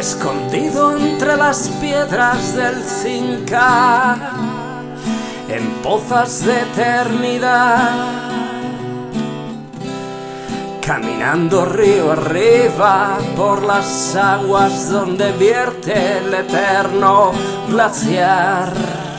escondido entre las piedras del Cinca, en pozas de eternidad, caminando río arriba por las aguas donde vierte el eterno glaciar.